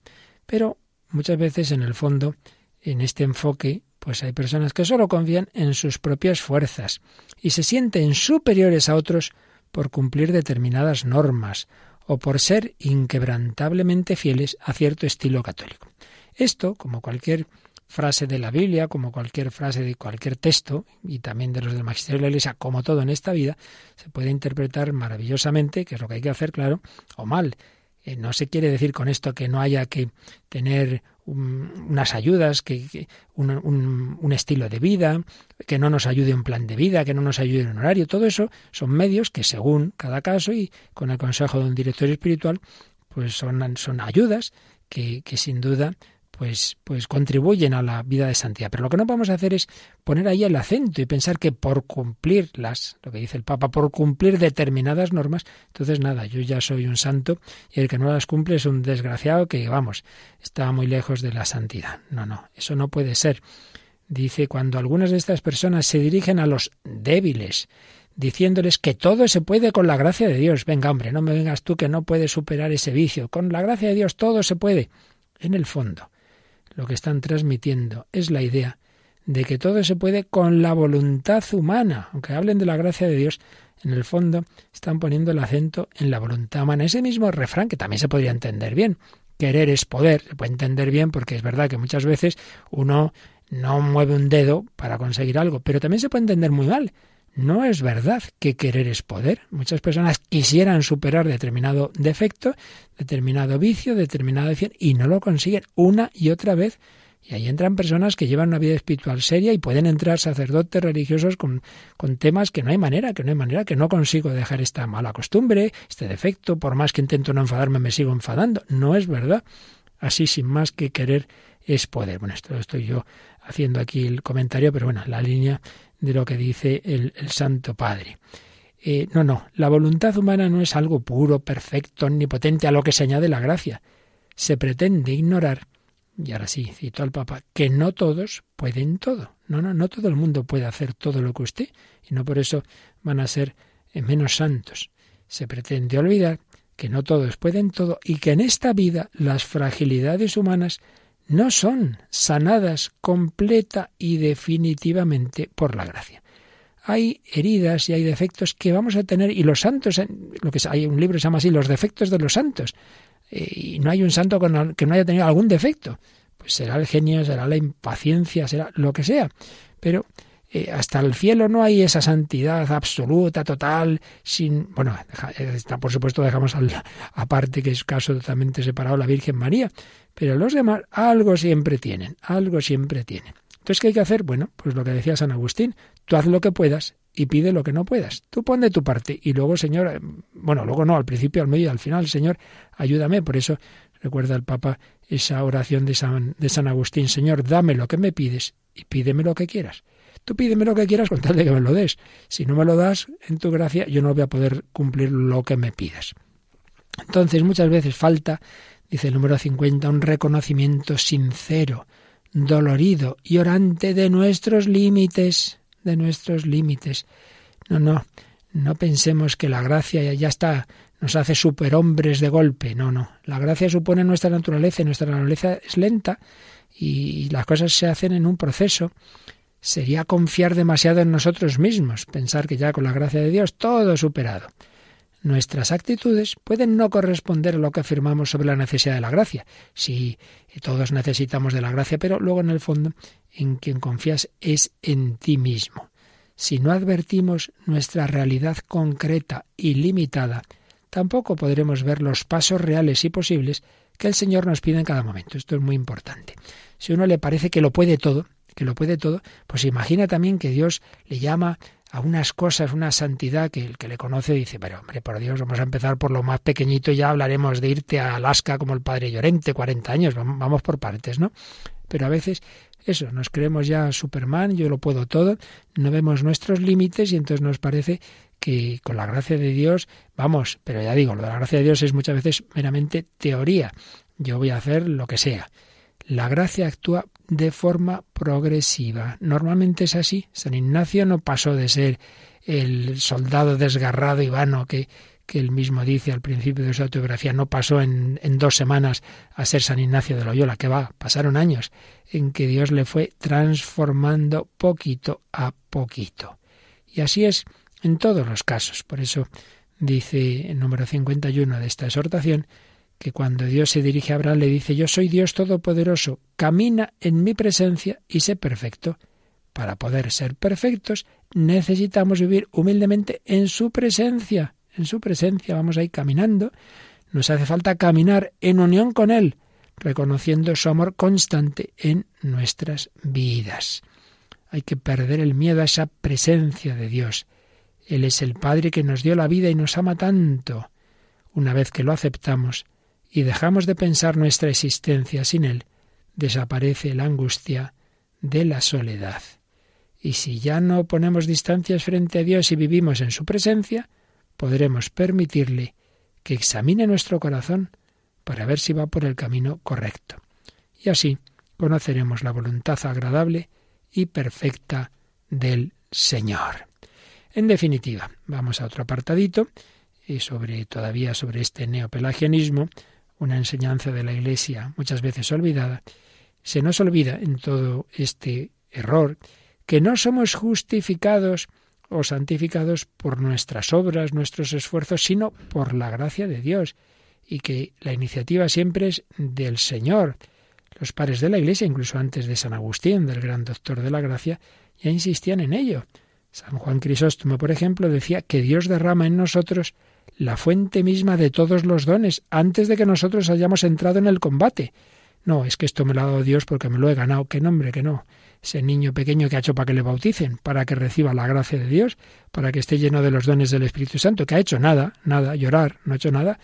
Pero muchas veces en el fondo, en este enfoque, pues hay personas que solo confían en sus propias fuerzas y se sienten superiores a otros por cumplir determinadas normas o por ser inquebrantablemente fieles a cierto estilo católico. Esto, como cualquier frase de la Biblia, como cualquier frase de cualquier texto, y también de los del Magisterio de la Iglesia, como todo en esta vida, se puede interpretar maravillosamente, que es lo que hay que hacer, claro, o mal. Eh, no se quiere decir con esto que no haya que tener unas ayudas, que, un, un, estilo de vida, que no nos ayude un plan de vida, que no nos ayude un horario. Todo eso son medios que según cada caso y con el consejo de un director espiritual, pues son, son ayudas que, que sin duda pues, pues contribuyen a la vida de santidad. Pero lo que no a hacer es poner ahí el acento y pensar que por cumplirlas, lo que dice el Papa, por cumplir determinadas normas, entonces nada, yo ya soy un santo y el que no las cumple es un desgraciado que, vamos, está muy lejos de la santidad. No, no, eso no puede ser. Dice, cuando algunas de estas personas se dirigen a los débiles, diciéndoles que todo se puede con la gracia de Dios. Venga, hombre, no me vengas tú que no puedes superar ese vicio. Con la gracia de Dios todo se puede. En el fondo, lo que están transmitiendo es la idea de que todo se puede con la voluntad humana. Aunque hablen de la gracia de Dios, en el fondo están poniendo el acento en la voluntad humana. Ese mismo refrán que también se podría entender bien. Querer es poder. Se puede entender bien porque es verdad que muchas veces uno no mueve un dedo para conseguir algo, pero también se puede entender muy mal. No es verdad que querer es poder. Muchas personas quisieran superar determinado defecto, determinado vicio, determinada adicción y no lo consiguen una y otra vez. Y ahí entran personas que llevan una vida espiritual seria y pueden entrar sacerdotes religiosos con, con temas que no hay manera, que no hay manera, que no consigo dejar esta mala costumbre, este defecto, por más que intento no enfadarme me sigo enfadando. No es verdad. Así sin más que querer es poder. Bueno, esto lo estoy yo haciendo aquí el comentario, pero bueno, la línea de lo que dice el, Santo Padre. Eh, no, no, la voluntad humana no es algo puro, perfecto, omnipotente a lo que se añade la gracia. Se pretende ignorar, y ahora sí, cito al Papa, que no todos pueden todo. No, no, no todo el mundo puede hacer todo lo que usted, y no por eso van a ser eh, menos santos. Se pretende olvidar que no todos pueden todo y que en esta vida las fragilidades humanas no son sanadas completa y definitivamente por la gracia. Hay heridas y hay defectos que vamos a tener y los santos, lo que hay un libro que se llama así, los defectos de los santos. Eh, y no hay un santo que no haya tenido algún defecto. Pues será el genio, será la impaciencia, será lo que sea. Pero eh, hasta el cielo no hay esa santidad absoluta, total, sin... Bueno, está, por supuesto dejamos aparte que es caso totalmente separado la Virgen María, pero los demás algo siempre tienen, algo siempre tienen. Entonces, ¿qué hay que hacer? Bueno, pues lo que decía San Agustín, tú haz lo que puedas y pide lo que no puedas. Tú pon de tu parte y luego, Señor, eh, bueno, luego no, al principio, al medio y al final, Señor, ayúdame. Por eso recuerda el Papa esa oración de San, de San Agustín, Señor, dame lo que me pides y pídeme lo que quieras. Tú pídeme lo que quieras con tal de que me lo des. Si no me lo das en tu gracia, yo no voy a poder cumplir lo que me pidas. Entonces, muchas veces falta, dice el número 50, un reconocimiento sincero, dolorido y orante de nuestros límites, de nuestros límites. No, no, no pensemos que la gracia ya está, nos hace superhombres de golpe. No, no. La gracia supone nuestra naturaleza y nuestra naturaleza es lenta y las cosas se hacen en un proceso. Sería confiar demasiado en nosotros mismos, pensar que ya con la gracia de Dios todo superado. Nuestras actitudes pueden no corresponder a lo que afirmamos sobre la necesidad de la gracia. Sí, todos necesitamos de la gracia, pero luego en el fondo en quien confías es en ti mismo. Si no advertimos nuestra realidad concreta y limitada, tampoco podremos ver los pasos reales y posibles que el Señor nos pide en cada momento. Esto es muy importante. Si a uno le parece que lo puede todo, que lo puede todo, pues imagina también que Dios le llama a unas cosas, una santidad que el que le conoce dice, pero hombre, por Dios, vamos a empezar por lo más pequeñito y ya hablaremos de irte a Alaska como el padre Llorente, 40 años, vamos por partes, ¿no? Pero a veces eso, nos creemos ya Superman, yo lo puedo todo, no vemos nuestros límites y entonces nos parece que con la gracia de Dios, vamos, pero ya digo, lo de la gracia de Dios es muchas veces meramente teoría. Yo voy a hacer lo que sea. La gracia actúa de forma progresiva. Normalmente es así. San Ignacio no pasó de ser el soldado desgarrado y vano que, que él mismo dice al principio de su autobiografía, no pasó en, en, dos semanas a ser San Ignacio de Loyola, que va, pasaron años en que Dios le fue transformando poquito a poquito. Y así es en todos los casos. Por eso dice el número 51 de esta exhortación que cuando Dios se dirige a Abraham le dice, yo soy Dios Todopoderoso, camina en mi presencia y sé perfecto. Para poder ser perfectos necesitamos vivir humildemente en su presencia. En su presencia vamos a ir caminando. Nos hace falta caminar en unión con Él, reconociendo su amor constante en nuestras vidas. Hay que perder el miedo a esa presencia de Dios. Él es el Padre que nos dio la vida y nos ama tanto. Una vez que lo aceptamos y dejamos de pensar nuestra existencia sin Él, desaparece la angustia de la soledad. Y si ya no ponemos distancias frente a Dios y vivimos en su presencia, podremos permitirle que examine nuestro corazón para ver si va por el camino correcto. Y así conoceremos la voluntad agradable y perfecta del Señor. En definitiva, vamos a otro apartadito y sobre todavía sobre este neopelagianismo, una enseñanza de la Iglesia muchas veces olvidada. Se nos olvida en todo este error que no somos justificados o santificados por nuestras obras, nuestros esfuerzos, sino por la gracia de Dios, y que la iniciativa siempre es del Señor. Los padres de la Iglesia, incluso antes de San Agustín, del gran doctor de la gracia, ya insistían en ello. San Juan Crisóstomo, por ejemplo, decía que Dios derrama en nosotros la fuente misma de todos los dones antes de que nosotros hayamos entrado en el combate. No, es que esto me lo ha dado Dios porque me lo he ganado. ¿Qué nombre que no? Ese niño pequeño que ha hecho para que le bauticen, para que reciba la gracia de Dios, para que esté lleno de los dones del Espíritu Santo, que ha hecho nada, nada, llorar, no ha hecho nada.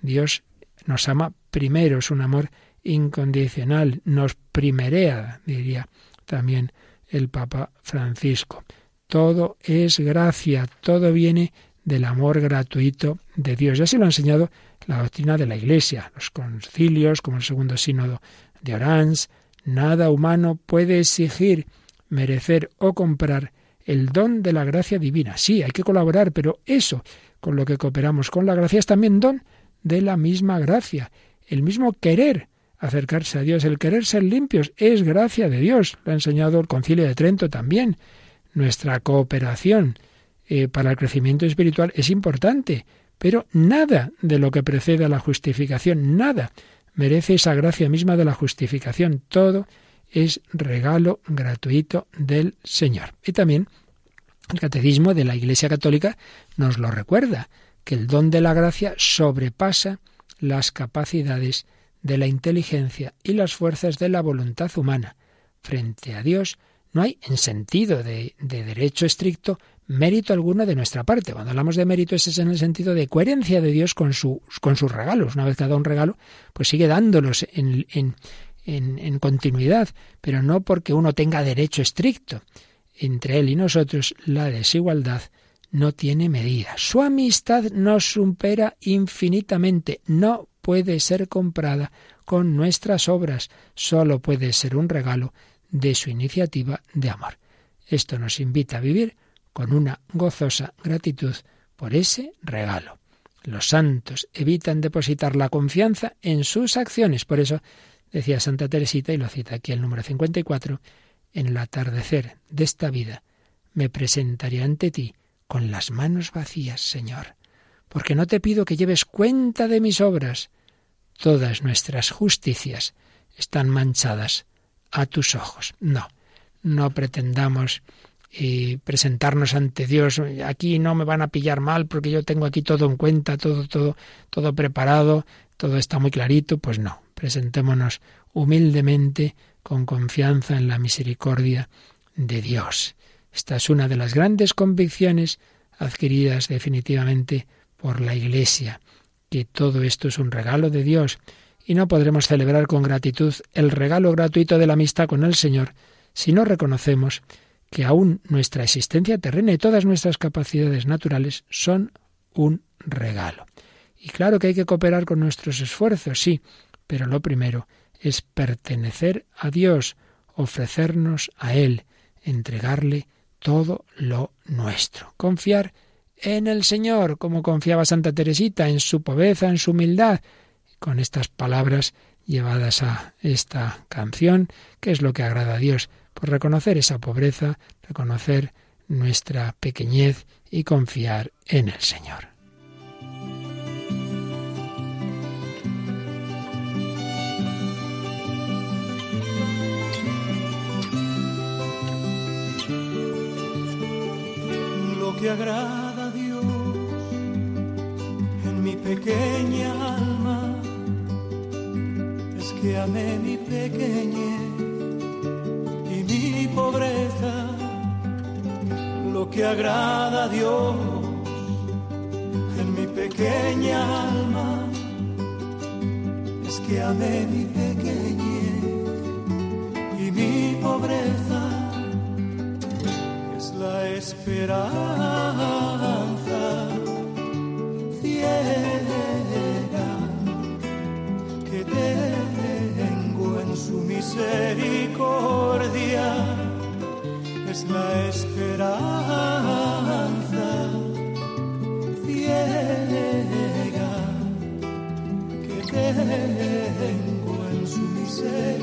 Dios nos ama primero, es un amor incondicional, nos primerea, diría también el Papa Francisco. Todo es gracia, todo viene del amor gratuito de Dios. Ya se lo ha enseñado la doctrina de la Iglesia, los concilios, como el segundo sínodo de Orange. Nada humano puede exigir, merecer o comprar el don de la gracia divina. Sí, hay que colaborar, pero eso con lo que cooperamos con la gracia es también don de la misma gracia. El mismo querer acercarse a Dios, el querer ser limpios, es gracia de Dios. Lo ha enseñado el concilio de Trento también nuestra cooperación eh, para el crecimiento espiritual es importante, pero nada de lo que precede a la justificación, nada merece esa gracia misma de la justificación. Todo es regalo gratuito del Señor. Y también el catecismo de la Iglesia Católica nos lo recuerda, que el don de la gracia sobrepasa las capacidades de la inteligencia y las fuerzas de la voluntad humana frente a Dios no hay, en sentido de, de derecho estricto, mérito alguno de nuestra parte. Cuando hablamos de mérito, ese es en el sentido de coherencia de Dios con, su, con sus regalos. Una vez que ha dado un regalo, pues sigue dándolos en, en, en, en continuidad, pero no porque uno tenga derecho estricto. Entre él y nosotros, la desigualdad no tiene medida. Su amistad nos supera infinitamente. No puede ser comprada con nuestras obras. Solo puede ser un regalo de su iniciativa de amor. Esto nos invita a vivir con una gozosa gratitud por ese regalo. Los santos evitan depositar la confianza en sus acciones. Por eso decía Santa Teresita, y lo cita aquí el número 54, en el atardecer de esta vida me presentaré ante ti con las manos vacías, Señor, porque no te pido que lleves cuenta de mis obras. Todas nuestras justicias están manchadas a tus ojos. No, no pretendamos y presentarnos ante Dios. Aquí no me van a pillar mal porque yo tengo aquí todo en cuenta, todo, todo, todo preparado, todo está muy clarito. Pues no, presentémonos humildemente, con confianza en la misericordia de Dios. Esta es una de las grandes convicciones adquiridas definitivamente por la Iglesia, que todo esto es un regalo de Dios y no podremos celebrar con gratitud el regalo gratuito de la amistad con el Señor si no reconocemos que aún nuestra existencia terrena y todas nuestras capacidades naturales son un regalo. Y claro que hay que cooperar con nuestros esfuerzos, sí, pero lo primero es pertenecer a Dios, ofrecernos a Él, entregarle todo lo nuestro. Confiar en el Señor, como confiaba Santa Teresita, en su pobreza, en su humildad. Con estas palabras llevadas a esta canción, que es lo que agrada a Dios, pues reconocer esa pobreza, reconocer nuestra pequeñez y confiar en el Señor. Lo que agrada a Dios en mi pequeña alma es que amé mi pequeñez pobreza, lo que agrada a Dios en mi pequeña alma es que amé mi pequeñez y mi pobreza es la esperanza ciega que tengo en su misericordia la esperanza ciega que tengo en su misericordia.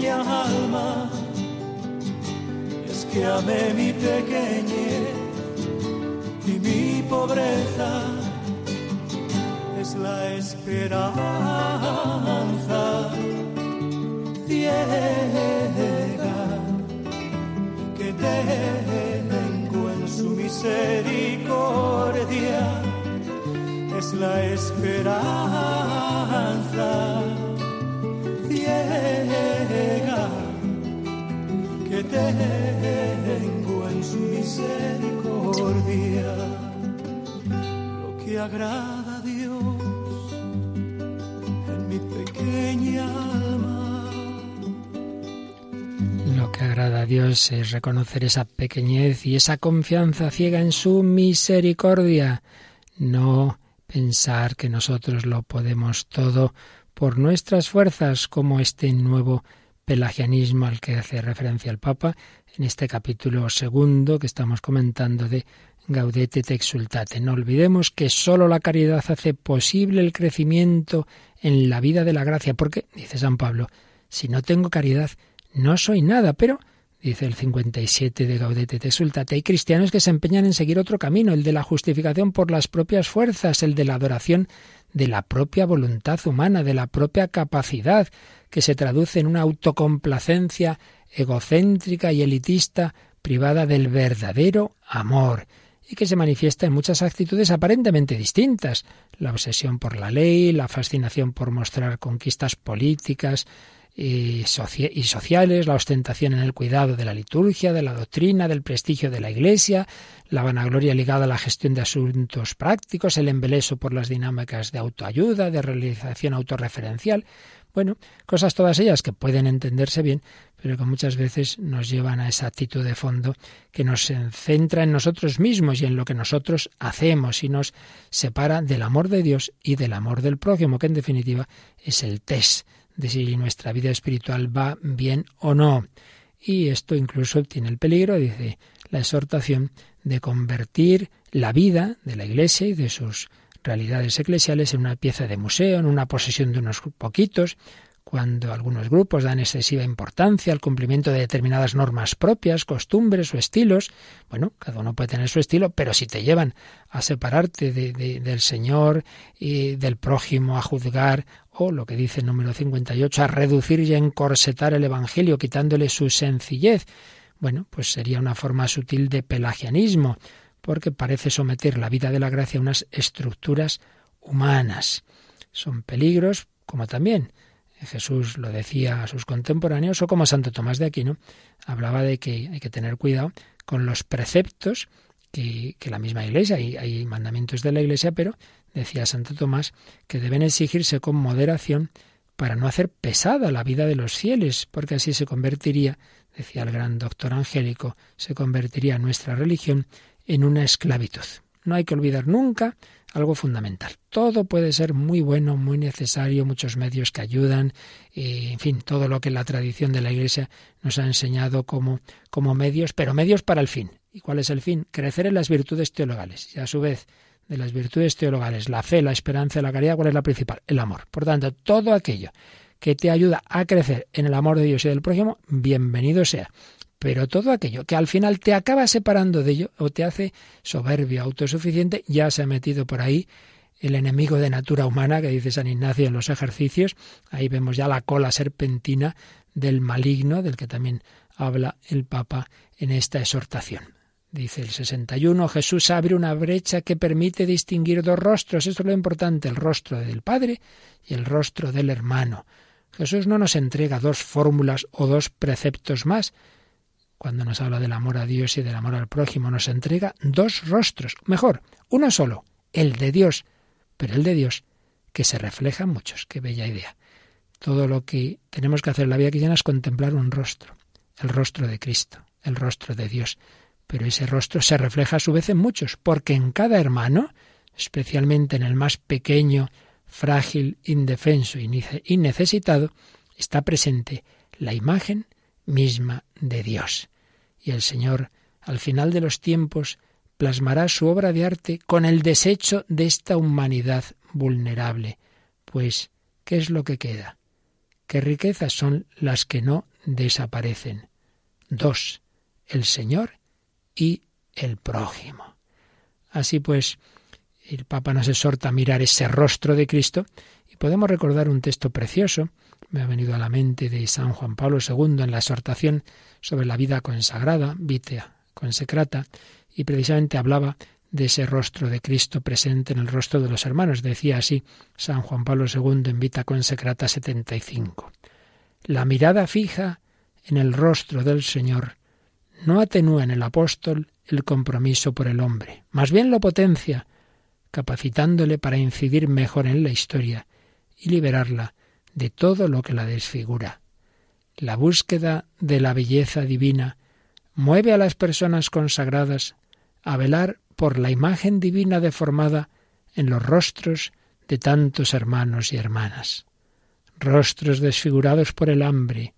Pequeña alma es que amé mi pequeñez y mi pobreza es la esperanza ciega que tengo en su misericordia. Es la esperanza ciega tengo en su misericordia. Lo que agrada a Dios en mi pequeña alma. Lo que agrada a Dios es reconocer esa pequeñez y esa confianza ciega en su misericordia. No pensar que nosotros lo podemos todo por nuestras fuerzas, como este nuevo pelagianismo al que hace referencia el Papa en este capítulo segundo que estamos comentando de Gaudete te exultate. No olvidemos que sólo la caridad hace posible el crecimiento en la vida de la gracia, porque, dice San Pablo, si no tengo caridad, no soy nada, pero dice el 57 de Gaudete te exultate, hay cristianos que se empeñan en seguir otro camino, el de la justificación por las propias fuerzas, el de la adoración de la propia voluntad humana, de la propia capacidad, que se traduce en una autocomplacencia egocéntrica y elitista privada del verdadero amor y que se manifiesta en muchas actitudes aparentemente distintas. La obsesión por la ley, la fascinación por mostrar conquistas políticas, y, sociales, la ostentación en el cuidado de la liturgia, de la doctrina, del prestigio de la Iglesia, la vanagloria ligada a la gestión de asuntos prácticos, el embeleso por las dinámicas de autoayuda, de realización autorreferencial. Bueno, cosas todas ellas que pueden entenderse bien, pero que muchas veces nos llevan a esa actitud de fondo que nos centra en nosotros mismos y en lo que nosotros hacemos y nos separa del amor de Dios y del amor del prójimo, que en definitiva es el test de si nuestra vida espiritual va bien o no. Y esto incluso tiene el peligro, dice la exhortación, de convertir la vida de la Iglesia y de sus realidades eclesiales en una pieza de museo, en una posesión de unos poquitos, cuando algunos grupos dan excesiva importancia al cumplimiento de determinadas normas propias, costumbres o estilos, bueno, cada uno puede tener su estilo, pero si te llevan a separarte del Señor y del prójimo, a juzgar, o lo que dice el número 58, a reducir y encorsetar el Evangelio, quitándole su sencillez, bueno, pues sería una forma sutil de pelagianismo, porque parece someter la vida de la gracia a unas estructuras humanas. Son peligros, como también Jesús lo decía a sus contemporáneos, o como Santo Tomás de Aquino hablaba de que hay que tener cuidado con los preceptos que, la misma Iglesia, hay, hay mandamientos de la Iglesia, pero decía Santo Tomás que deben exigirse con moderación para no hacer pesada la vida de los fieles, porque así se convertiría, decía el gran doctor angélico, se convertiría nuestra religión en una esclavitud. No hay que olvidar nunca algo fundamental. Todo puede ser muy bueno, muy necesario, muchos medios que ayudan, en fin, todo lo que la tradición de la Iglesia nos ha enseñado como, como medios, pero medios para el fin. ¿Y cuál es el fin? Crecer en las virtudes teologales. Y a su vez, de las virtudes teologales, la fe, la esperanza y la caridad, ¿cuál es la principal? El amor. Por tanto, todo aquello que te ayuda a crecer en el amor de Dios y del prójimo, bienvenido sea. Pero todo aquello que al final te acaba separando de ello o te hace soberbio, autosuficiente, ya se ha metido por ahí el enemigo de natura humana que dice San Ignacio en los ejercicios. Ahí vemos ya la cola serpentina del maligno, del que también habla el Papa en esta exhortación. Dice el 61, Jesús abre una brecha que permite distinguir dos rostros. Esto es lo importante, el rostro del Padre y el rostro del hermano. Jesús no nos entrega dos fórmulas o dos preceptos más, cuando nos habla del amor a Dios y del amor al prójimo, nos entrega dos rostros, mejor, uno solo, el de Dios, pero el de Dios que se refleja en muchos. Qué bella idea. Todo lo que tenemos que hacer en la vida cristiana es contemplar un rostro, el rostro de Cristo, el rostro de Dios. Pero ese rostro se refleja a su vez en muchos, porque en cada hermano, especialmente en el más pequeño, frágil, indefenso y necesitado, está presente la imagen misma de Dios. Y el Señor, al final de los tiempos, plasmará su obra de arte con el desecho de esta humanidad vulnerable. Pues, ¿qué es lo que queda? ¿Qué riquezas son las que no desaparecen? Dos, el Señor y el prójimo. Así pues, el Papa nos exhorta a mirar ese rostro de Cristo y podemos recordar un texto precioso me ha venido a la mente de San Juan Pablo II en la exhortación sobre la vida consagrada, vitea consecrata, y precisamente hablaba de ese rostro de Cristo presente en el rostro de los hermanos. Decía así San Juan Pablo II en Vita Consecrata 75. La mirada fija en el rostro del Señor no atenúa en el apóstol el compromiso por el hombre, más bien lo potencia, capacitándole para incidir mejor en la historia y liberarla de todo lo que la desfigura. La búsqueda de la belleza divina mueve a las personas consagradas a velar por la imagen divina deformada en los rostros de tantos hermanos y hermanas. Rostros desfigurados por el hambre,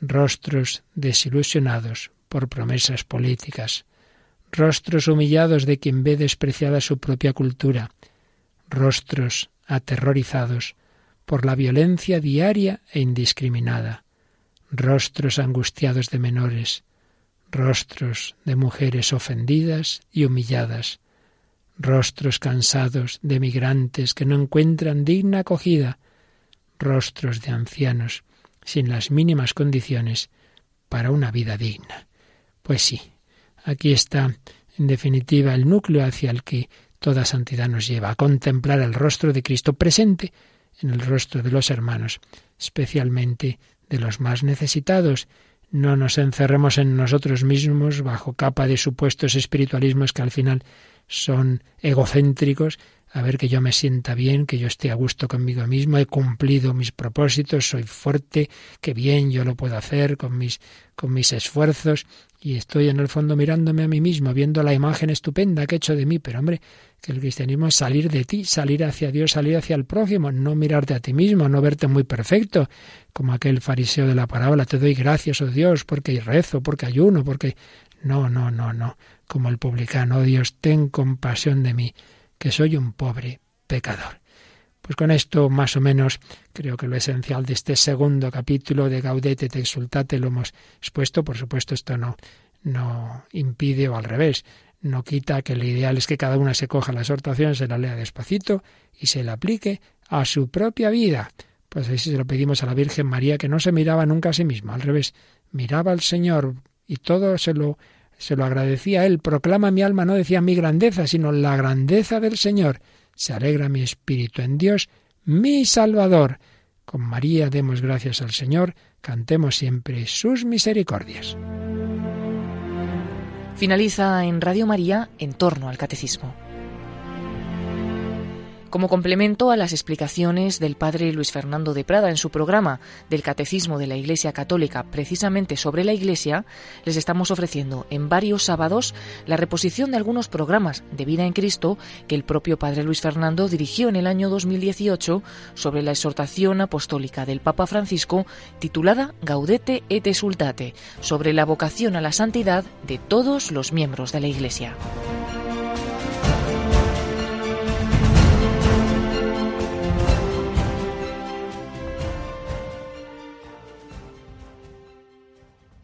rostros desilusionados por promesas políticas, rostros humillados de quien ve despreciada su propia cultura, rostros aterrorizados por la violencia diaria e indiscriminada, rostros angustiados de menores, rostros de mujeres ofendidas y humilladas, rostros cansados de migrantes que no encuentran digna acogida, rostros de ancianos sin las mínimas condiciones para una vida digna. Pues sí, aquí está, en definitiva, el núcleo hacia el que toda santidad nos lleva a contemplar el rostro de Cristo presente en el rostro de los hermanos, especialmente de los más necesitados. No nos encerremos en nosotros mismos bajo capa de supuestos espiritualismos que al final son egocéntricos, a ver que yo me sienta bien, que yo esté a gusto conmigo mismo, he cumplido mis propósitos, soy fuerte, que bien yo lo puedo hacer con mis con mis esfuerzos y estoy en el fondo mirándome a mí mismo, viendo la imagen estupenda que he hecho de mí, pero hombre, que el cristianismo es salir de ti, salir hacia Dios, salir hacia el prójimo, no mirarte a ti mismo, no verte muy perfecto, como aquel fariseo de la parábola, te doy gracias, oh Dios, porque rezo, porque ayuno, porque no, no, no, no, como el publicano, oh Dios, ten compasión de mí, que soy un pobre pecador. Pues con esto, más o menos, creo que lo esencial de este segundo capítulo de Gaudete te exultate lo hemos expuesto. Por supuesto, esto no, no impide o al revés, no quita que lo ideal es que cada una se coja la exhortación, se la lea despacito y se la aplique a su propia vida. Pues así se lo pedimos a la Virgen María, que no se miraba nunca a sí misma, al revés, miraba al Señor y todo se lo se lo agradecía a él. Proclama mi alma, no decía mi grandeza, sino la grandeza del Señor. Se alegra mi espíritu en Dios, mi Salvador. Con María demos gracias al Señor, cantemos siempre sus misericordias. Finaliza en Radio María en torno al catecismo. Como complemento a las explicaciones del padre Luis Fernando de Prada en su programa del Catecismo de la Iglesia Católica precisamente sobre la Iglesia, les estamos ofreciendo en varios sábados la reposición de algunos programas de vida en Cristo que el propio padre Luis Fernando dirigió en el año 2018 sobre la exhortación apostólica del Papa Francisco titulada Gaudete et Exultate, sobre la vocación a la santidad de todos los miembros de la Iglesia.